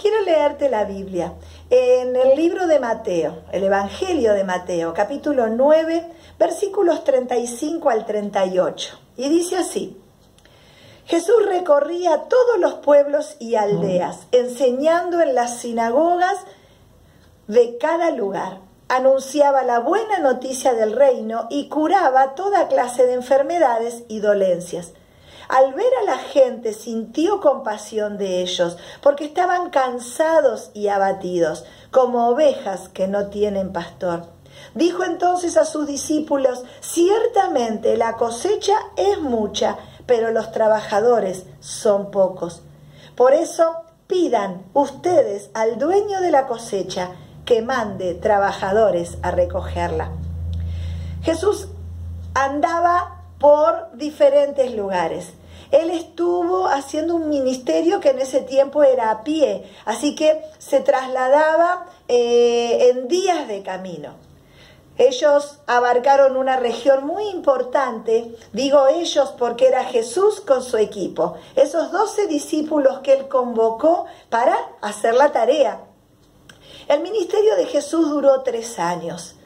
quiero leerte la Biblia. En el libro de Mateo, el Evangelio de Mateo, capítulo 9, versículos 35 al 38. Y dice así, Jesús recorría todos los pueblos y aldeas, enseñando en las sinagogas de cada lugar. Anunciaba la buena noticia del reino y curaba toda clase de enfermedades y dolencias. Al ver a la gente sintió compasión de ellos, porque estaban cansados y abatidos, como ovejas que no tienen pastor. Dijo entonces a sus discípulos, ciertamente la cosecha es mucha, pero los trabajadores son pocos. Por eso pidan ustedes al dueño de la cosecha que mande trabajadores a recogerla. Jesús andaba por diferentes lugares. Él estuvo haciendo un ministerio que en ese tiempo era a pie, así que se trasladaba eh, en días de camino. Ellos abarcaron una región muy importante, digo ellos porque era Jesús con su equipo, esos doce discípulos que él convocó para hacer la tarea. El ministerio de Jesús duró tres años.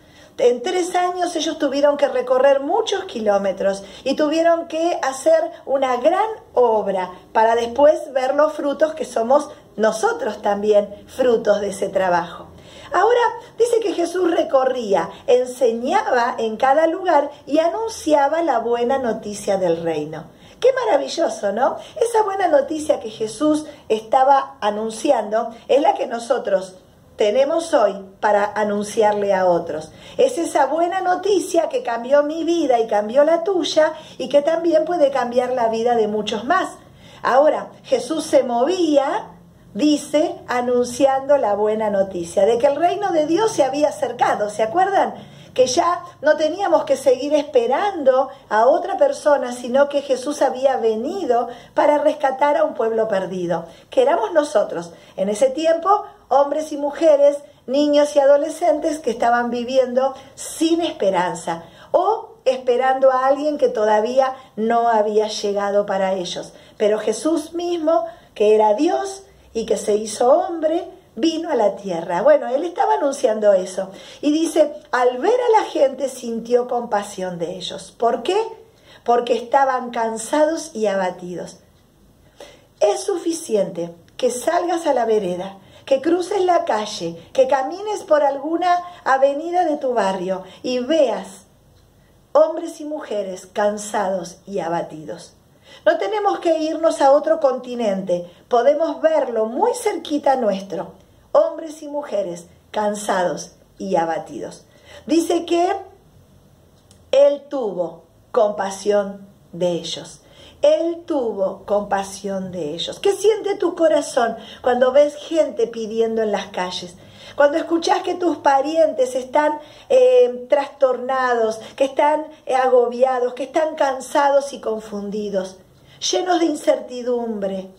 En tres años ellos tuvieron que recorrer muchos kilómetros y tuvieron que hacer una gran obra para después ver los frutos que somos nosotros también frutos de ese trabajo. Ahora dice que Jesús recorría, enseñaba en cada lugar y anunciaba la buena noticia del reino. Qué maravilloso, ¿no? Esa buena noticia que Jesús estaba anunciando es la que nosotros tenemos hoy para anunciarle a otros. Es esa buena noticia que cambió mi vida y cambió la tuya y que también puede cambiar la vida de muchos más. Ahora, Jesús se movía, dice, anunciando la buena noticia de que el reino de Dios se había acercado, ¿se acuerdan? que ya no teníamos que seguir esperando a otra persona, sino que Jesús había venido para rescatar a un pueblo perdido, que éramos nosotros. En ese tiempo, hombres y mujeres, niños y adolescentes que estaban viviendo sin esperanza o esperando a alguien que todavía no había llegado para ellos. Pero Jesús mismo, que era Dios y que se hizo hombre, vino a la tierra. Bueno, él estaba anunciando eso. Y dice, al ver a la gente sintió compasión de ellos. ¿Por qué? Porque estaban cansados y abatidos. Es suficiente que salgas a la vereda, que cruces la calle, que camines por alguna avenida de tu barrio y veas hombres y mujeres cansados y abatidos. No tenemos que irnos a otro continente, podemos verlo muy cerquita nuestro, hombres y mujeres cansados y abatidos. Dice que Él tuvo compasión de ellos. Él tuvo compasión de ellos. ¿Qué siente tu corazón cuando ves gente pidiendo en las calles? Cuando escuchas que tus parientes están eh, trastornados, que están eh, agobiados, que están cansados y confundidos, llenos de incertidumbre,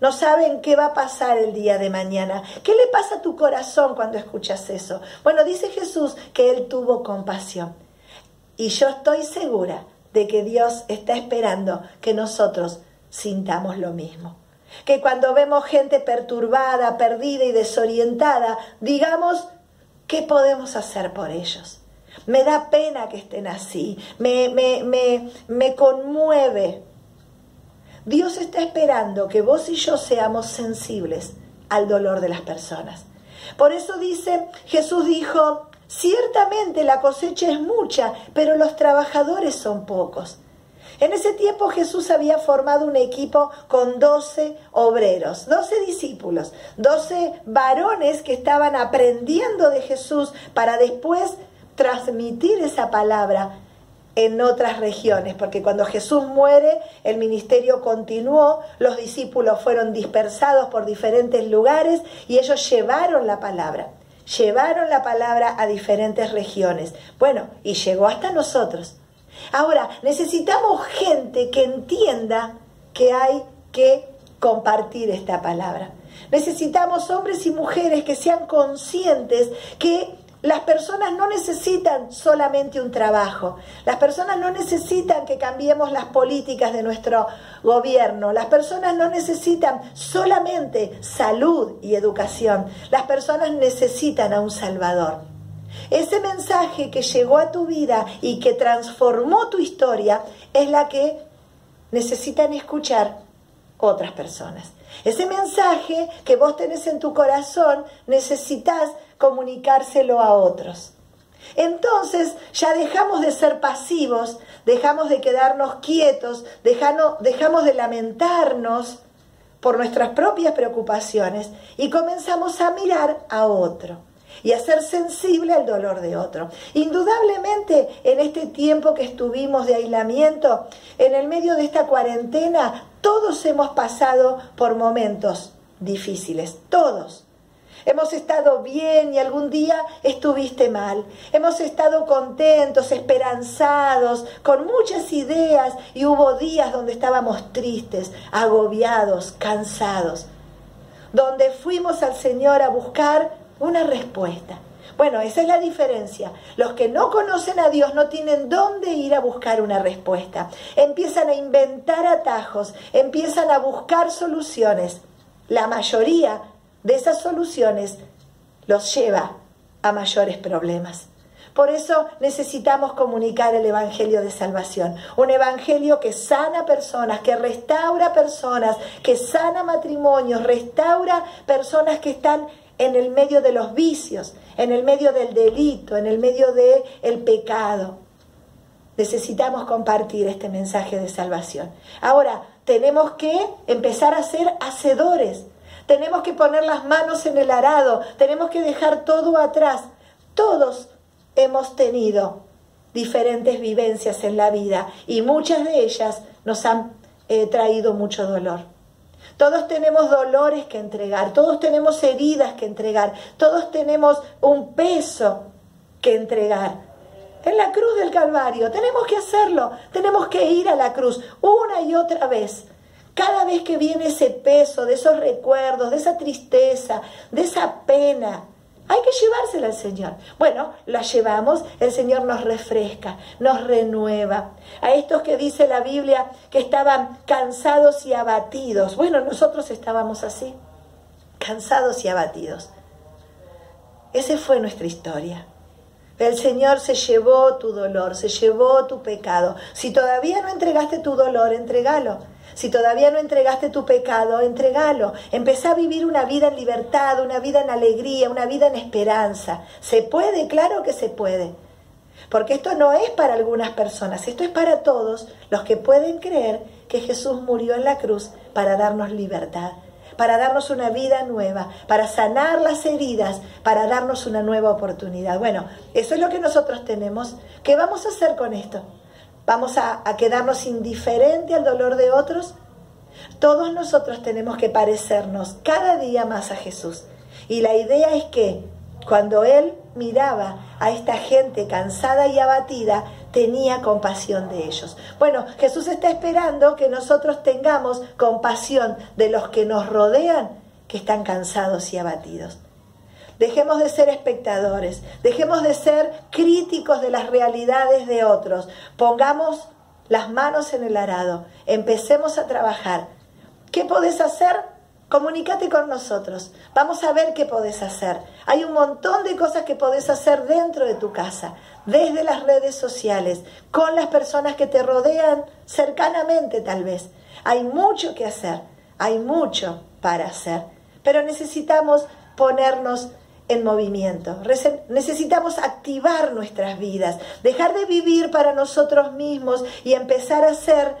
no saben qué va a pasar el día de mañana. ¿Qué le pasa a tu corazón cuando escuchas eso? Bueno, dice Jesús que Él tuvo compasión. Y yo estoy segura de que Dios está esperando que nosotros sintamos lo mismo que cuando vemos gente perturbada, perdida y desorientada, digamos, ¿qué podemos hacer por ellos? Me da pena que estén así, me, me, me, me conmueve. Dios está esperando que vos y yo seamos sensibles al dolor de las personas. Por eso dice, Jesús dijo, ciertamente la cosecha es mucha, pero los trabajadores son pocos. En ese tiempo Jesús había formado un equipo con doce obreros, doce discípulos, doce varones que estaban aprendiendo de Jesús para después transmitir esa palabra en otras regiones, porque cuando Jesús muere, el ministerio continuó, los discípulos fueron dispersados por diferentes lugares y ellos llevaron la palabra, llevaron la palabra a diferentes regiones. Bueno, y llegó hasta nosotros. Ahora, necesitamos gente que entienda que hay que compartir esta palabra. Necesitamos hombres y mujeres que sean conscientes que Las personas no necesitan solamente un trabajo, las personas no necesitan que cambiemos las políticas de nuestro gobierno, las personas no necesitan solamente salud y educación, las personas necesitan a un Salvador. Ese mensaje que llegó a tu vida y que transformó tu historia es la que necesitan escuchar otras personas. Ese mensaje que vos tenés en tu corazón necesitas comunicárselo a otros. Entonces ya dejamos de ser pasivos, dejamos de quedarnos quietos, dejamos, dejamos de lamentarnos por nuestras propias preocupaciones y comenzamos a mirar a otro y a ser sensible al dolor de otro. Indudablemente en este tiempo que estuvimos de aislamiento, en el medio de esta cuarentena, todos hemos pasado por momentos difíciles, todos. Hemos estado bien y algún día estuviste mal. Hemos estado contentos, esperanzados, con muchas ideas y hubo días donde estábamos tristes, agobiados, cansados, donde fuimos al Señor a buscar una respuesta. Bueno, esa es la diferencia. Los que no conocen a Dios no tienen dónde ir a buscar una respuesta. Empiezan a inventar atajos, empiezan a buscar soluciones. La mayoría de esas soluciones los lleva a mayores problemas. Por eso necesitamos comunicar el Evangelio de Salvación. Un Evangelio que sana personas, que restaura personas, que sana matrimonios, restaura personas que están en el medio de los vicios, en el medio del delito, en el medio del el pecado. Necesitamos compartir este mensaje de salvación. Ahora, tenemos que empezar a ser hacedores. Tenemos que poner las manos en el arado. Tenemos que dejar todo atrás. Todos hemos tenido diferentes vivencias en la vida y muchas de ellas nos han eh, traído mucho dolor. Todos tenemos dolores que entregar, todos tenemos heridas que entregar, todos tenemos un peso que entregar. En la cruz del Calvario tenemos que hacerlo, tenemos que ir a la cruz una y otra vez. Cada vez que viene ese peso de esos recuerdos, de esa tristeza, de esa pena, hay que llevársela al Señor. Bueno, la llevamos, el Señor nos refresca, nos renueva. A estos que dice la Biblia que estaban cansados y abatidos. Bueno, nosotros estábamos así, cansados y abatidos. Esa fue nuestra historia. El Señor se llevó tu dolor, se llevó tu pecado. Si todavía no entregaste tu dolor, entregalo. Si todavía no entregaste tu pecado, entregalo. Empezá a vivir una vida en libertad, una vida en alegría, una vida en esperanza. ¿Se puede? Claro que se puede. Porque esto no es para algunas personas, esto es para todos los que pueden creer que Jesús murió en la cruz para darnos libertad, para darnos una vida nueva, para sanar las heridas, para darnos una nueva oportunidad. Bueno, eso es lo que nosotros tenemos. ¿Qué vamos a hacer con esto? ¿Vamos a, quedarnos indiferente al dolor de otros? Todos nosotros tenemos que parecernos cada día más a Jesús. Y la idea es que cuando Él miraba a esta gente cansada y abatida, tenía compasión de ellos. Bueno, Jesús está esperando que nosotros tengamos compasión de los que nos rodean, que están cansados y abatidos. Dejemos de ser espectadores, dejemos de ser críticos de las realidades de otros. Pongamos las manos en el arado, empecemos a trabajar. ¿Qué podés hacer? Comunícate con nosotros. Vamos a ver qué podés hacer. Hay un montón de cosas que podés hacer dentro de tu casa, desde las redes sociales, con las personas que te rodean cercanamente tal vez. Hay mucho que hacer, hay mucho para hacer, pero necesitamos ponernos en movimiento. Necesitamos activar nuestras vidas, dejar de vivir para nosotros mismos y empezar a ser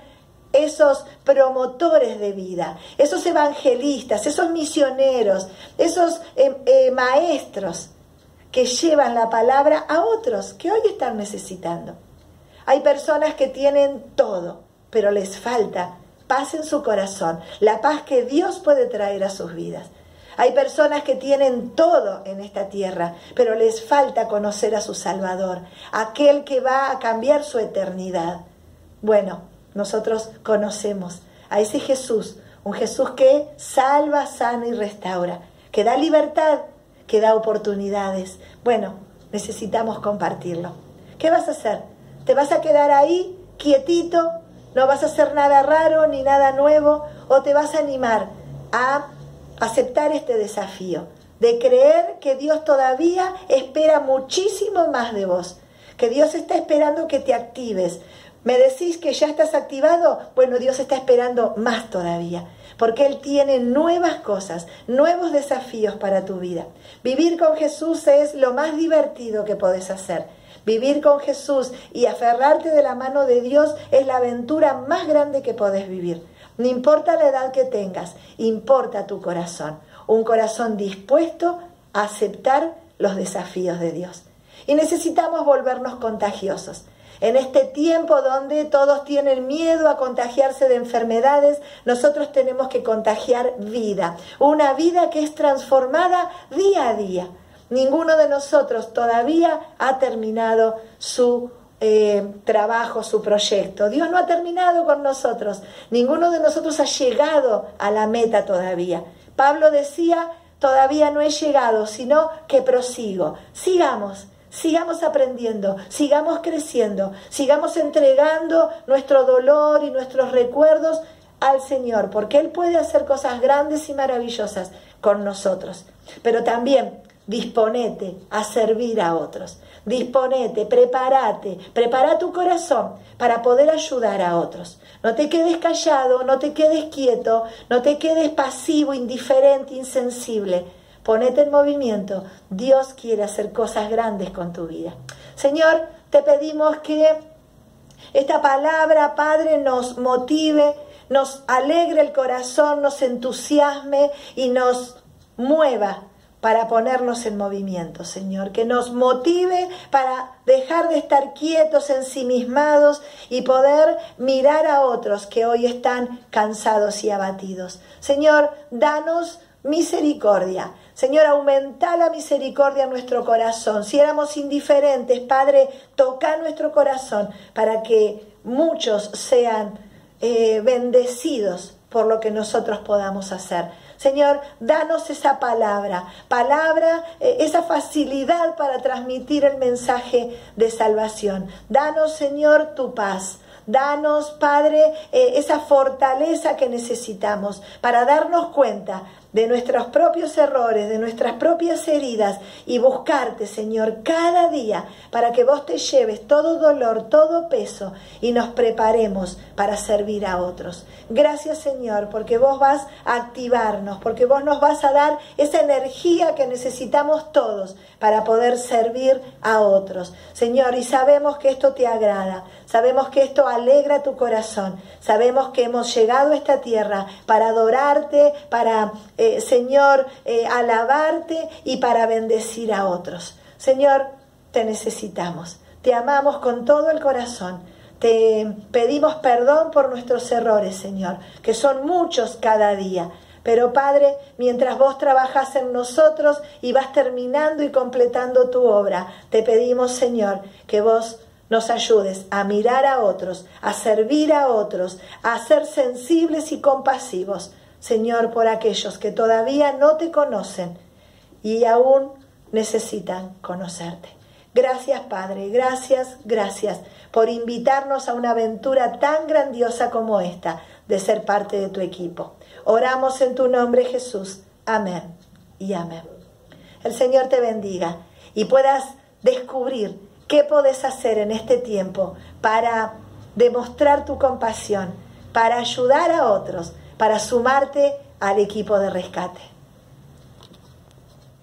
esos promotores de vida, esos evangelistas, esos misioneros, esos eh, eh, maestros que llevan la palabra a otros que hoy están necesitando. Hay personas que tienen todo, pero les falta paz en su corazón, la paz que Dios puede traer a sus vidas. Hay personas que tienen todo en esta tierra, pero les falta conocer a su Salvador, aquel que va a cambiar su eternidad. Bueno, nosotros conocemos a ese Jesús, un Jesús que salva, sana y restaura, que da libertad, que da oportunidades. Bueno, necesitamos compartirlo. ¿Qué vas a hacer? ¿Te vas a quedar ahí, quietito? ¿No vas a hacer nada raro ni nada nuevo? ¿O te vas a animar a aceptar este desafío? De creer que Dios todavía espera muchísimo más de vos. Que Dios está esperando que te actives. ¿Me decís que ya estás activado? Bueno, Dios está esperando más todavía porque Él tiene nuevas cosas, nuevos desafíos para tu vida. Vivir con Jesús es lo más divertido que podés hacer. Vivir con Jesús y aferrarte de la mano de Dios es la aventura más grande que podés vivir. No importa la edad que tengas, importa tu corazón. Un corazón dispuesto a aceptar los desafíos de Dios. Y necesitamos volvernos contagiosos. En este tiempo donde todos tienen miedo a contagiarse de enfermedades, nosotros tenemos que contagiar vida, una vida que es transformada día a día. Ninguno de nosotros todavía ha terminado su eh, trabajo, su proyecto. Dios no ha terminado con nosotros. Ninguno de nosotros ha llegado a la meta todavía. Pablo decía, todavía no he llegado, sino que prosigo. Sigamos, sigamos aprendiendo, sigamos creciendo, sigamos entregando nuestro dolor y nuestros recuerdos al Señor, porque Él puede hacer cosas grandes y maravillosas con nosotros. Pero también disponete a servir a otros. Disponete, prepárate, prepara tu corazón para poder ayudar a otros. No te quedes callado, no te quedes quieto, no te quedes pasivo, indiferente, insensible ponete en movimiento. Dios quiere hacer cosas grandes con tu vida. Señor, te pedimos que esta palabra, Padre, nos motive, nos alegre el corazón, nos entusiasme y nos mueva para ponernos en movimiento, Señor, que nos motive para dejar de estar quietos, ensimismados y poder mirar a otros que hoy están cansados y abatidos. Señor, danos misericordia. Señor, aumenta la misericordia en nuestro corazón. Si éramos indiferentes, Padre, toca nuestro corazón para que muchos sean eh, bendecidos por lo que nosotros podamos hacer. Señor, danos esa palabra, palabra, eh, esa facilidad para transmitir el mensaje de salvación. Danos, Señor, tu paz. Danos, Padre, eh, esa fortaleza que necesitamos para darnos cuenta de nuestros propios errores, de nuestras propias heridas y buscarte, Señor, cada día para que vos te lleves todo dolor, todo peso y nos preparemos para servir a otros. Gracias, Señor, porque vos vas a activarnos, porque vos nos vas a dar esa energía que necesitamos todos para poder servir a otros. Señor, y sabemos que esto te agrada, sabemos que esto alegra tu corazón, sabemos que hemos llegado a esta tierra para adorarte, para... Eh, Señor, eh, alabarte y para bendecir a otros. Señor, te necesitamos, te amamos con todo el corazón. Te pedimos perdón por nuestros errores, Señor, que son muchos cada día. Pero Padre, mientras vos trabajas en nosotros y vas terminando y completando tu obra, te pedimos, Señor, que vos nos ayudes a mirar a otros, a servir a otros, a ser sensibles y compasivos Señor, por aquellos que todavía no te conocen y aún necesitan conocerte. Gracias, Padre, gracias, gracias por invitarnos a una aventura tan grandiosa como esta de ser parte de tu equipo. Oramos en tu nombre, Jesús. Amén y amén. El Señor te bendiga y puedas descubrir qué podés hacer en este tiempo para demostrar tu compasión, para ayudar a otros para sumarte al equipo de rescate.